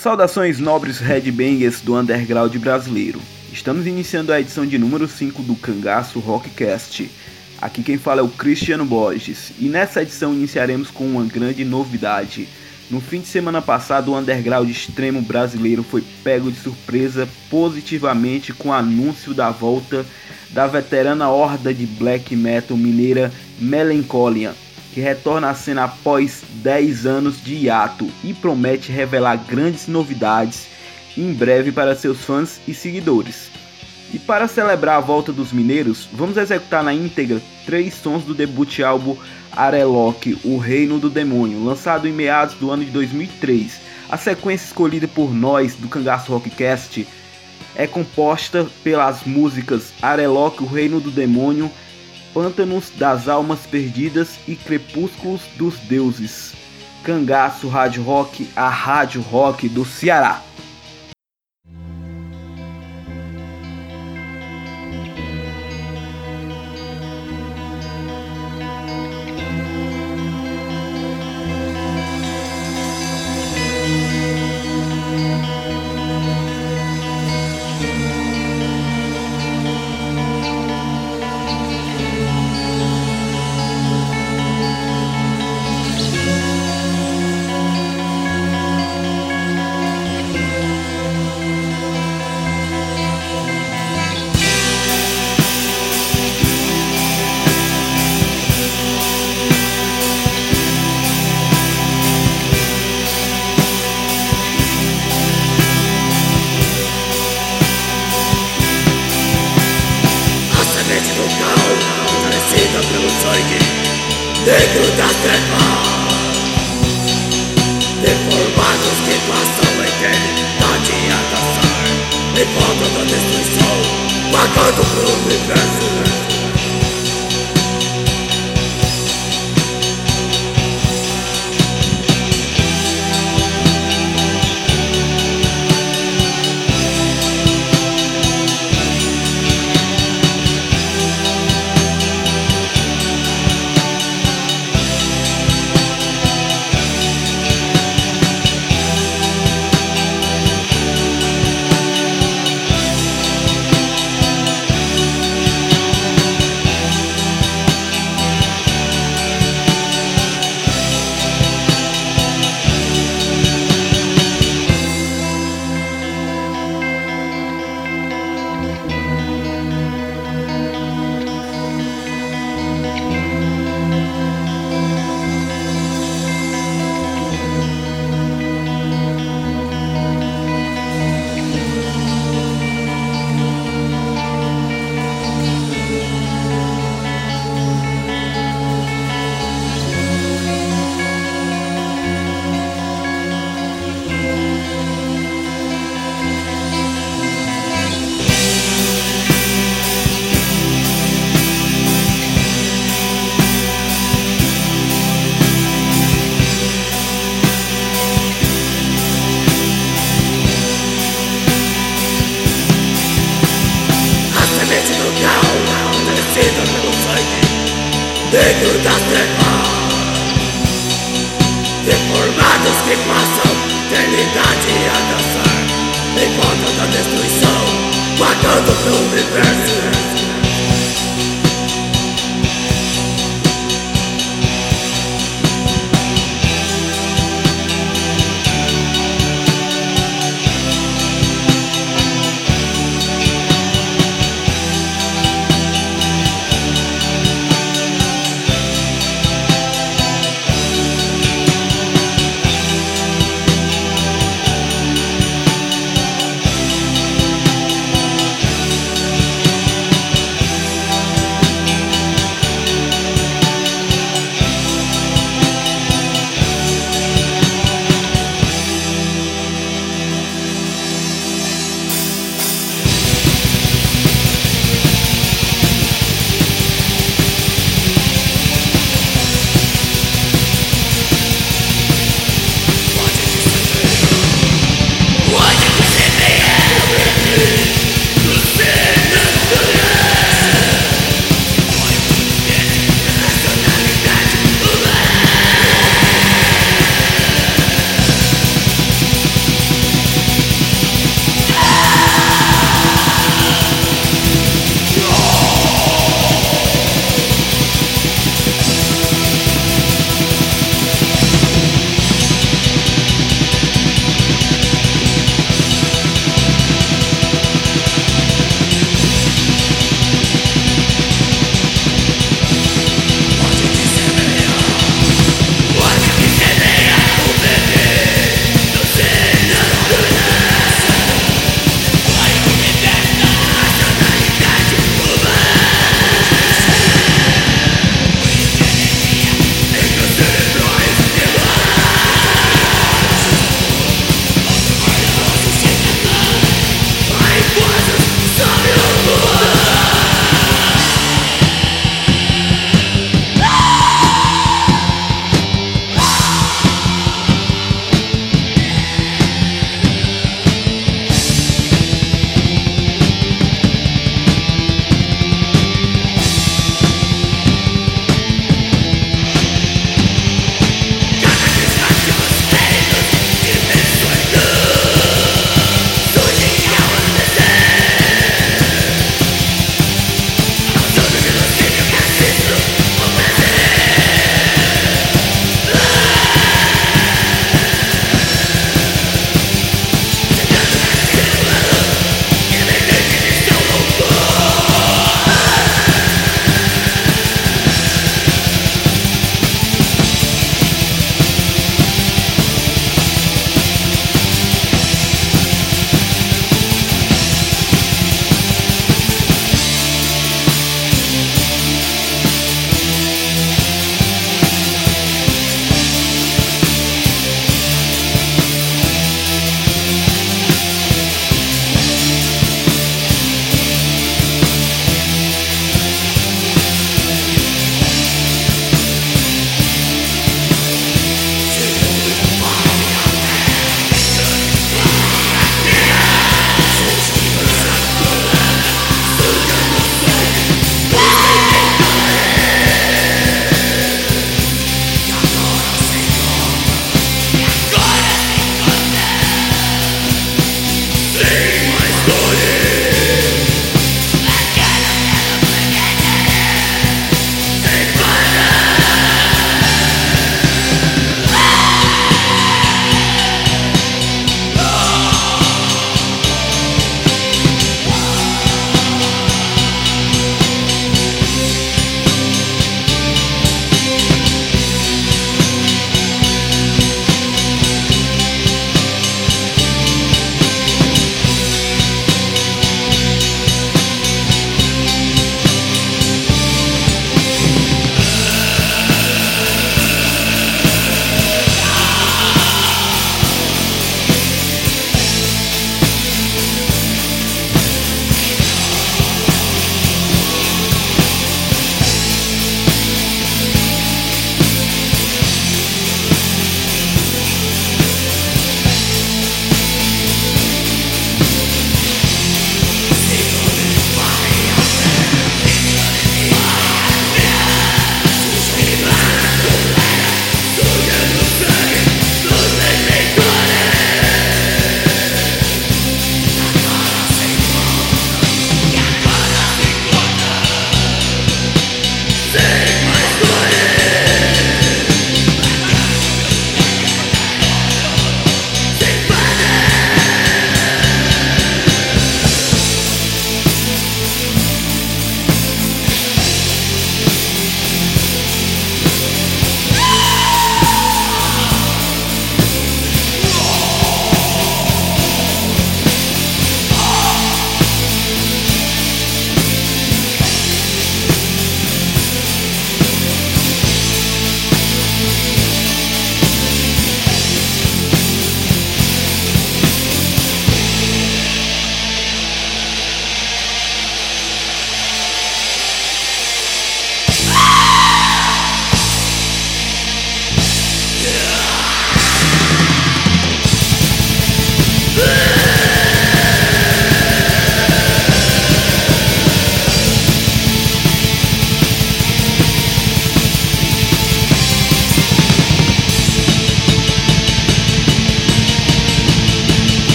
Saudações nobres headbangers do underground brasileiro. Estamos iniciando a edição de número 5 do Cangaço Rockcast. Aqui quem fala é o Cristiano Borges e nessa edição iniciaremos com uma grande novidade. No fim de semana passado, o underground extremo brasileiro foi pego de surpresa positivamente com o anúncio da volta da veterana horda de black metal mineira Melancholia, que retorna à cena após 10 anos de hiato e promete revelar grandes novidades em breve para seus fãs e seguidores. E para celebrar a volta dos mineiros, vamos executar na íntegra três sons do debut álbum Arelok, O Reino do Demônio, lançado em meados do ano de 2003. A sequência escolhida por nós do Cangaço Rockcast é composta pelas músicas Arelok, O Reino do Demônio, Pântanos das Almas Perdidas e Crepúsculos dos Deuses. Cangaço Rádio Rock, a rádio rock do Ceará.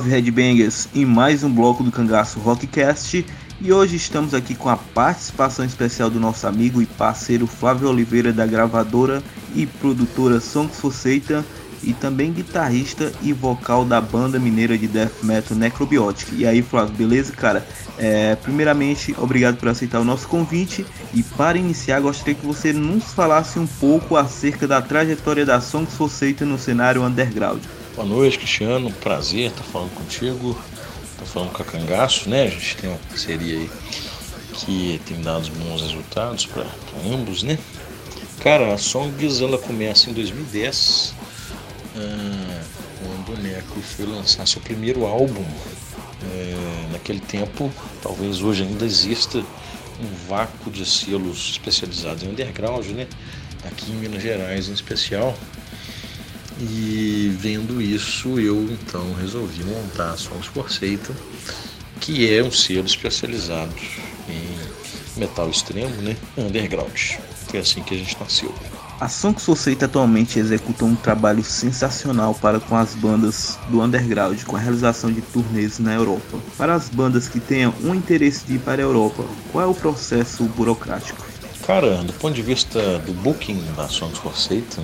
Salve Headbangers em mais um bloco do Cangaço Rockcast e hoje estamos aqui com a participação especial do nosso amigo e parceiro Flávio Oliveira da gravadora e produtora Songs for Satan e também guitarrista e vocal da banda mineira de death metal Necrobiotic. E aí Flávio, beleza cara? É, primeiramente, obrigado por aceitar o nosso convite e para iniciar gostaria que você nos falasse um pouco acerca da trajetória da Songs for Satan no cenário underground. Boa noite, Cristiano. Prazer estar falando contigo. Estou falando com a Cangaço, né? A gente tem uma parceria aí que tem dado bons resultados para ambos, né? Cara, a Songs ela começa em 2010, ah, quando o Neco foi lançar seu primeiro álbum. É, naquele tempo, talvez hoje ainda exista um vácuo de selos especializados em underground, né? Aqui em Minas Gerais em especial. E vendo isso, eu então resolvi montar a Sons for Satan, que é um selo especializado em metal extremo, né? Underground. Foi assim que a gente nasceu. A Sons for Satan atualmente executa um trabalho sensacional para com as bandas do underground, com a realização de turnês na Europa. Para as bandas que tenham um interesse de ir para a Europa, qual é o processo burocrático? Cara, do ponto de vista do booking da Sons for Satan,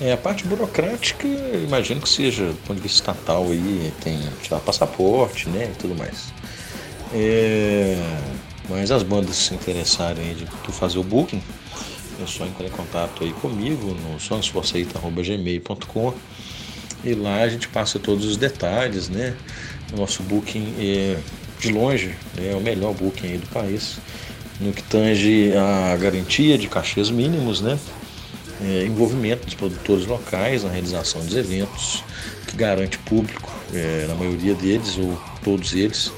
é, a parte burocrática, imagino que seja, do ponto de vista estatal, aí, tem tirar passaporte, né, e tudo mais. É, mas as bandas se interessarem de tu fazer o booking, é só entrar em contato aí comigo no songsforceita.gmail.com e lá a gente passa todos os detalhes, né? O nosso booking é de longe é o melhor booking aí do país no que tange a garantia de cachês mínimos, né? É, envolvimento dos produtores locais na realização dos eventos, que garante público, é, na maioria deles ou todos eles,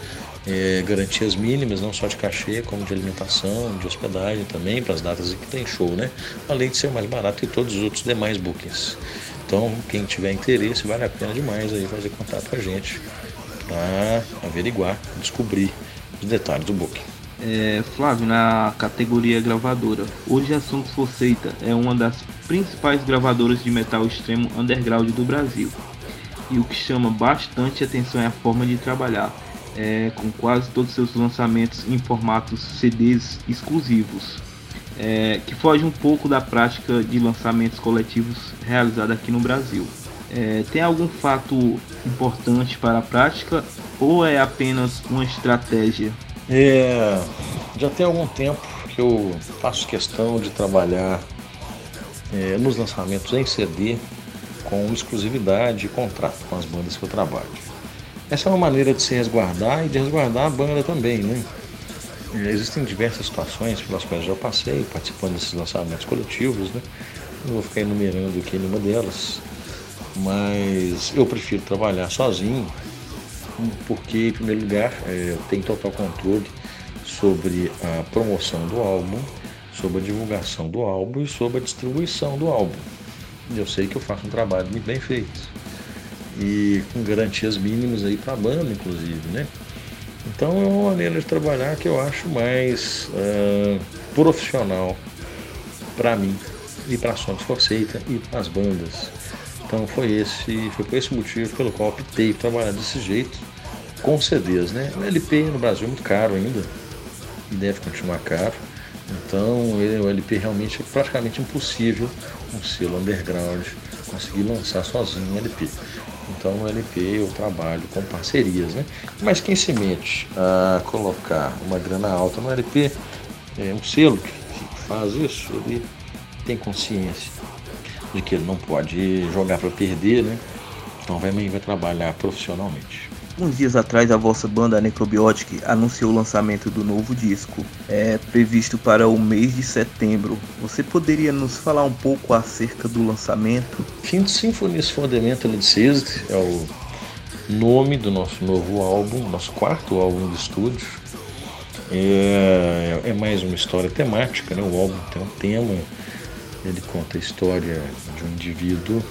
é, garantias mínimas, não só de cachê, como de alimentação, de hospedagem também, para as datas em que tem show, né? Além de ser mais barato que todos os outros demais bookings. Então, quem tiver interesse, vale a pena demais aí fazer contato com a gente para averiguar, descobrir os detalhes do booking é, Flávio, na categoria gravadora. Hoje a Sons Forceita é uma das principais gravadoras de metal extremo underground do Brasil. E o que chama bastante atenção é a forma de trabalhar, é, com quase todos seus lançamentos em formatos CDs exclusivos, é, que foge um pouco da prática de lançamentos coletivos realizada aqui no Brasil. É, tem algum fato importante para a prática ou é apenas uma estratégia é, já tem algum tempo que eu faço questão de trabalhar é, nos lançamentos em CD com exclusividade e contrato com as bandas que eu trabalho. Essa é uma maneira de se resguardar e de resguardar a banda também, né? É, existem diversas situações pelas quais eu já passei participando desses lançamentos coletivos, né? Não vou ficar enumerando aqui nenhuma delas, mas eu prefiro trabalhar sozinho porque, em primeiro lugar, é, eu tenho total controle sobre a promoção do álbum, sobre a divulgação do álbum e sobre a distribuição do álbum. Eu sei que eu faço um trabalho muito bem feito e com garantias mínimas aí para a banda, inclusive, né? Então é uma maneira de trabalhar que eu acho mais uh, profissional para mim e para a Sonic Forceita e para as bandas. Então foi esse, foi por esse motivo pelo qual optei trabalhar desse jeito com CDs, né? O LP no Brasil é muito caro ainda e deve continuar caro. Então o LP realmente é praticamente impossível um selo underground conseguir lançar sozinho um LP. Então no LP eu trabalho com parcerias, né? Mas quem se mete a colocar uma grana alta no LP, é um selo que faz isso, ele tem consciência que ele não pode jogar para perder, né? Então vai, vai trabalhar profissionalmente. Alguns dias atrás, a vossa banda Necrobiotic anunciou o lançamento do novo disco, é previsto para o mês de setembro. Você poderia nos falar um pouco acerca do lançamento? Quinto Symphonies Fundamental Seized é o nome do nosso novo álbum, nosso quarto álbum de estúdio. É, é mais uma história temática, né? O álbum tem um tema ele conta a história de um indivíduo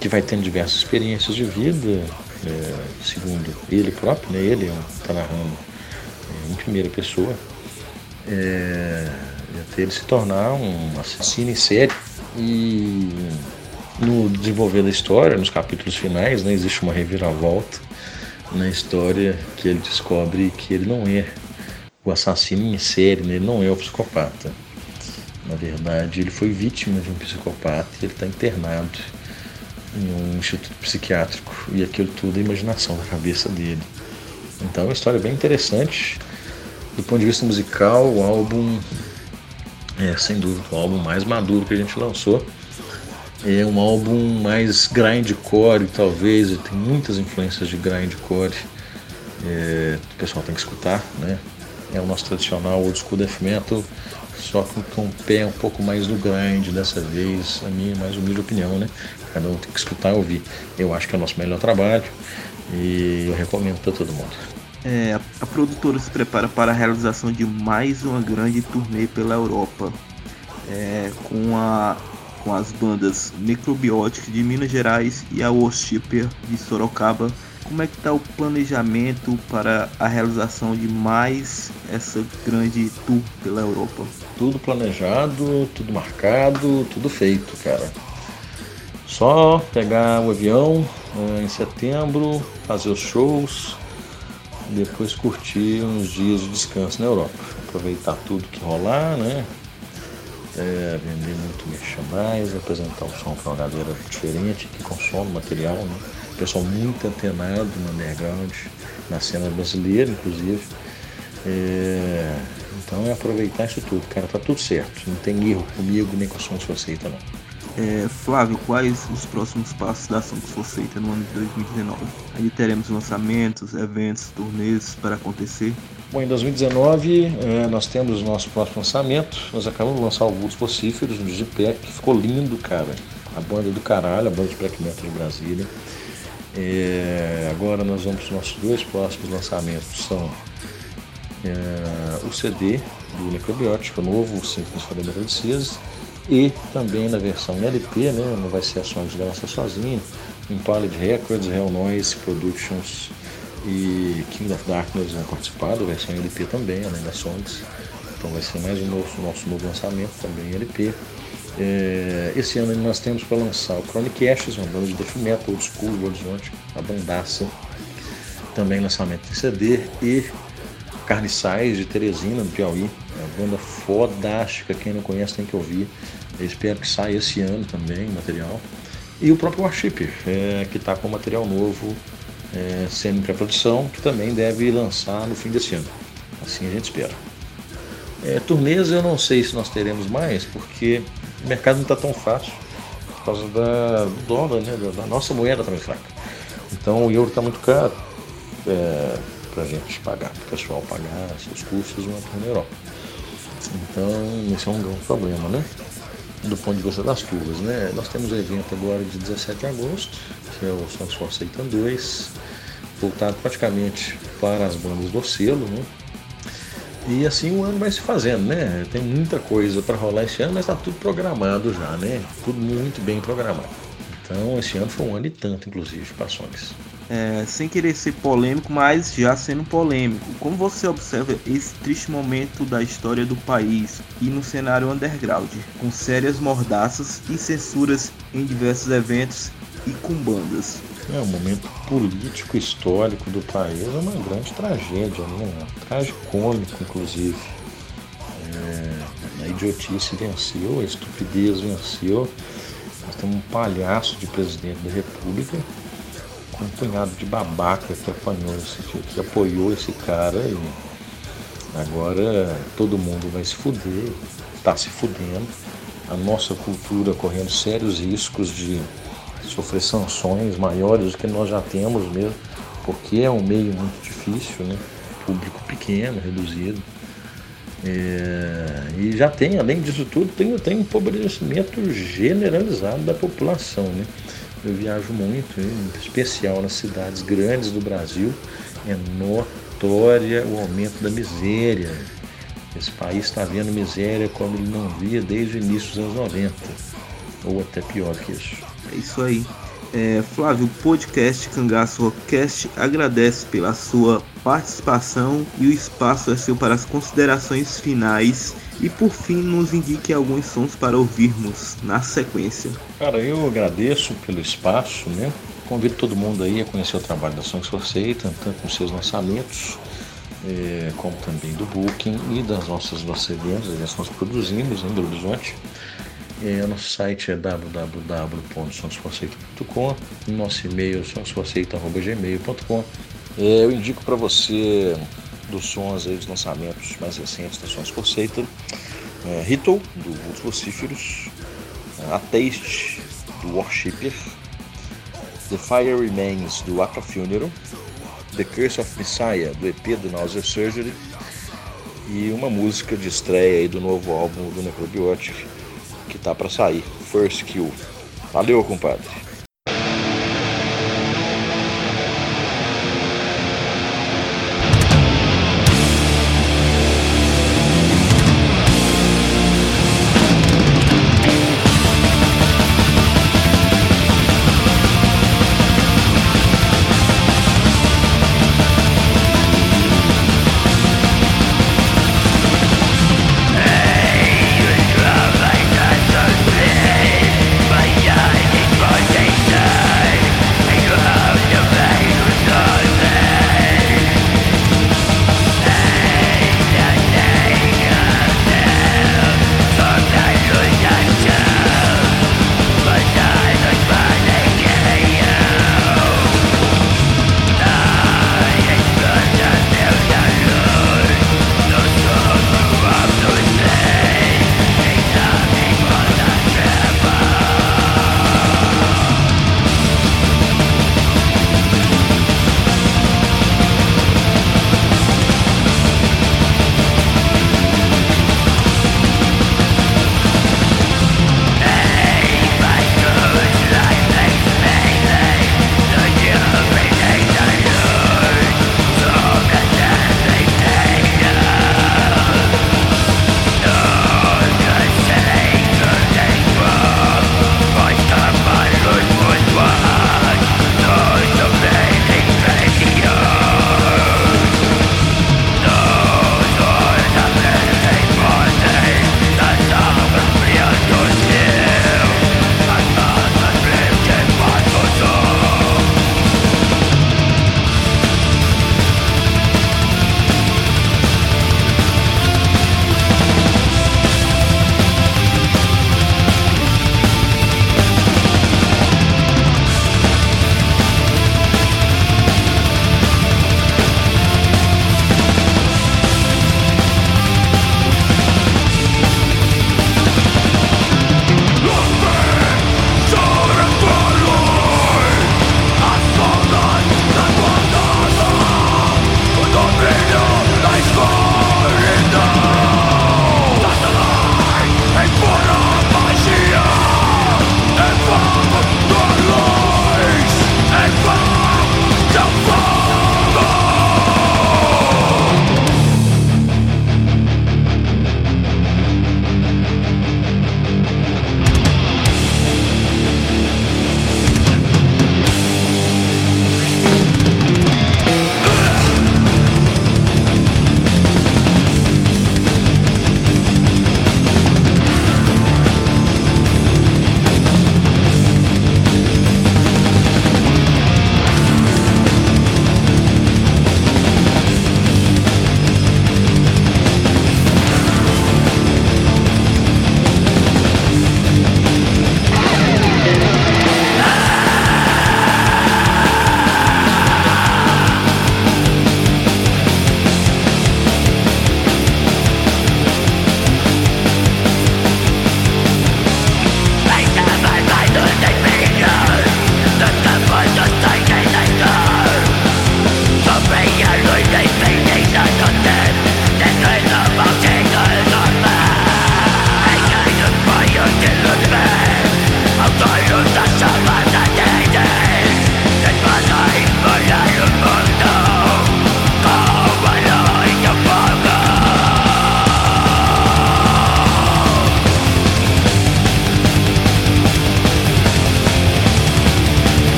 que vai tendo diversas experiências de vida, é, segundo ele próprio, né? ele está narrando é, em primeira pessoa, é, até ele se tornar um assassino em série. E no desenvolver da história, nos capítulos finais, né, existe uma reviravolta na história que ele descobre que ele não é o assassino em série, né, ele não é o psicopata. Na verdade, ele foi vítima de um psicopata e ele está internado em um instituto psiquiátrico e aquilo tudo é imaginação da cabeça dele. Então é uma história bem interessante. Do ponto de vista musical, o álbum é sem dúvida o álbum mais maduro que a gente lançou. É um álbum mais grindcore, talvez, tem muitas influências de grindcore. É, o pessoal tem que escutar, né? É o nosso tradicional old school death metal, só com, um pé um pouco mais no grind dessa vez, a minha mais humilde opinião, né? Cada um tem que escutar e ouvir. Eu acho que é o nosso melhor trabalho e eu recomendo para todo mundo. É, a produtora se prepara para a realização de mais uma grande turnê pela Europa, é, com a com as bandas Microbiotic de Minas Gerais e a Worshipper de Sorocaba. Como é que está o planejamento para a realização de mais essa grande tour pela Europa? Tudo planejado, tudo marcado, tudo feito, cara. Só pegar o avião uh, em setembro, fazer os shows, depois curtir uns dias de descanso na Europa. Aproveitar tudo que rolar, né? é, vender muito merchandise, apresentar o som para uma galera diferente que consome material, né? Pessoal muito antenado no underground, na cena brasileira, inclusive. É, então é aproveitar isso tudo, cara, tá tudo certo. Não tem erro comigo nem com a Sons Forceita, não. É, Flávio, quais os próximos passos da Sons Forceita no ano de 2019? Aí teremos lançamentos, eventos, turnês para acontecer. Bom, em 2019 é, nós temos o nosso próximo lançamento. Nós acabamos de lançar o Vultos Pacíferos no Digipec, que ficou lindo, cara. A banda do caralho, a banda de black metal de Brasília. É, agora nós vamos para os nossos dois próximos lançamentos. São é, o CD do Necrobiótico, o novo Simples para Metalicistas, e também na versão LP, né? Não vai ser a Song de lança sozinho. Impaled Records, Hell Noise Productions e King of Darkness vão participar da versão LP também, além das songs. Então vai ser mais um nosso, nosso novo lançamento também LP. É, esse ano nós temos para lançar o Chronic Ashes, uma banda de death metal, old school Horizonte, a bandaça. Também lançamento em CD e Carniçais de Teresina, do Piauí. É uma banda fodástica, quem não conhece tem que ouvir. Eu espero que saia esse ano também material. E o próprio Warship, é, que está com material novo é, sendo pré-produção, que também deve lançar no fim desse ano. Assim a gente espera. É, turnês eu não sei se nós teremos mais, porque o mercado não está tão fácil por causa da, do dólar, né, da, nossa moeda também fraca. Então o euro está muito caro é, para a gente pagar, para o pessoal pagar seus custos na Europa. Então esse é um grande problema, né? Do ponto de vista das turmas, né? Nós temos o um evento agora de 17 de agosto, que é o Santos Force 2, voltado praticamente para as bandas do selo, né? E assim o ano vai se fazendo, né? Tem muita coisa para rolar esse ano, mas está tudo programado já, né? Tudo muito bem programado. Então esse ano foi um ano e tanto, inclusive, para ações. É, sem querer ser polêmico, mas já sendo polêmico, como você observa esse triste momento da história do país e no cenário underground, com sérias mordaças e censuras em diversos eventos e com bandas. É, o momento político histórico do país é uma grande tragédia, né? Tragicômico, inclusive. É, a idiotice venceu, a estupidez venceu. Nós temos um palhaço de presidente da República com um punhado de babaca que apanhou esse, que apoiou esse cara e agora todo mundo vai se fuder, está se fudendo. A nossa cultura correndo sérios riscos de sofrer sanções maiores do que nós já temos mesmo, porque é um meio muito difícil, né? Público pequeno, reduzido. É, e já tem, além disso tudo, tem, tem um empobrecimento generalizado da população. Né? Eu viajo muito, em especial nas cidades grandes do Brasil, é notória o aumento da miséria. Esse país está vendo miséria como ele não via desde o início dos anos 90, ou até pior que isso. É isso aí. É, Flávio, podcast Cangaço Rockcast agradece pela sua participação e o espaço é seu para as considerações finais E por fim, nos indique alguns sons para ouvirmos na sequência. Cara, eu agradeço pelo espaço, né? Convido todo mundo aí a conhecer o trabalho da Songs for Satan, tanto nos seus lançamentos, é, como também do Booking e das nossas, nossas que nós produzimos em Belo Horizonte. É, nosso site é www.songsforceita.com, nosso e-mail é songsforceita.gmail.com. É, eu indico para você dos sons aí, dos lançamentos mais recentes da Sons Satan, é, Ritual, do Vultos Vocíferos, A Taste, do Worshipper, The Fire Remains, do Aqua Funeral, The Curse of Messiah, do EP do Nausea Surgery, e uma música de estreia aí do novo álbum do Necrobiotic, que tá para sair, First Kill. Valeu, compadre!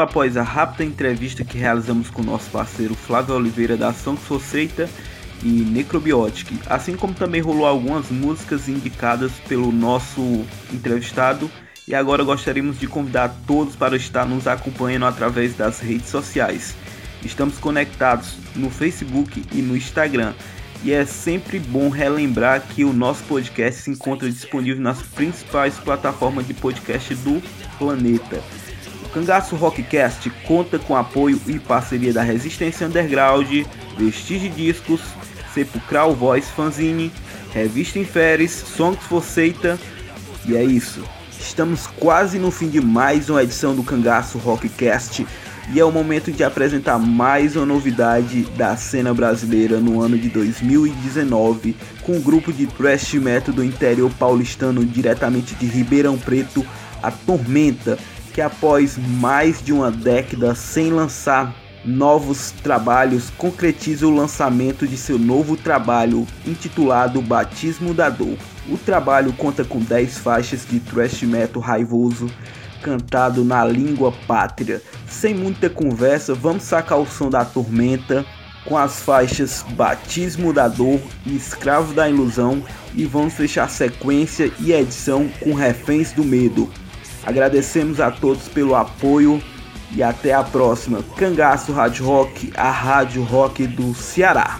Após a rápida entrevista que realizamos com nosso parceiro Flávio Oliveira da Ação Societa e Necrobiotic, assim como também rolou algumas músicas indicadas pelo nosso entrevistado. E agora gostaríamos de convidar todos para estar nos acompanhando através das redes sociais. Estamos conectados no Facebook e no Instagram. E é sempre bom relembrar que o nosso podcast se encontra disponível nas principais plataformas de podcast do planeta. Cangaço Rockcast conta com apoio e parceria da Resistência Underground, Vestige Discos, Sepulcral Voice Fanzine, Revista Inferes, Songs for Seita. E é isso. Estamos quase no fim de mais uma edição do Cangaço Rockcast e é o momento de apresentar mais uma novidade da cena brasileira no ano de 2019 com o grupo de thrash metal do interior paulistano diretamente de Ribeirão Preto, a Tormenta, que após mais de uma década sem lançar novos trabalhos, concretiza o lançamento de seu novo trabalho intitulado Batismo da Dor. O trabalho conta com 10 faixas de thrash metal raivoso cantado na língua pátria. Sem muita conversa, vamos sacar o som da tormenta com as faixas Batismo da Dor e Escravo da Ilusão e vamos fechar sequência e edição com Reféns do Medo. Agradecemos a todos pelo apoio e até a próxima. Cangaço Rádio Rock, a rádio rock do Ceará.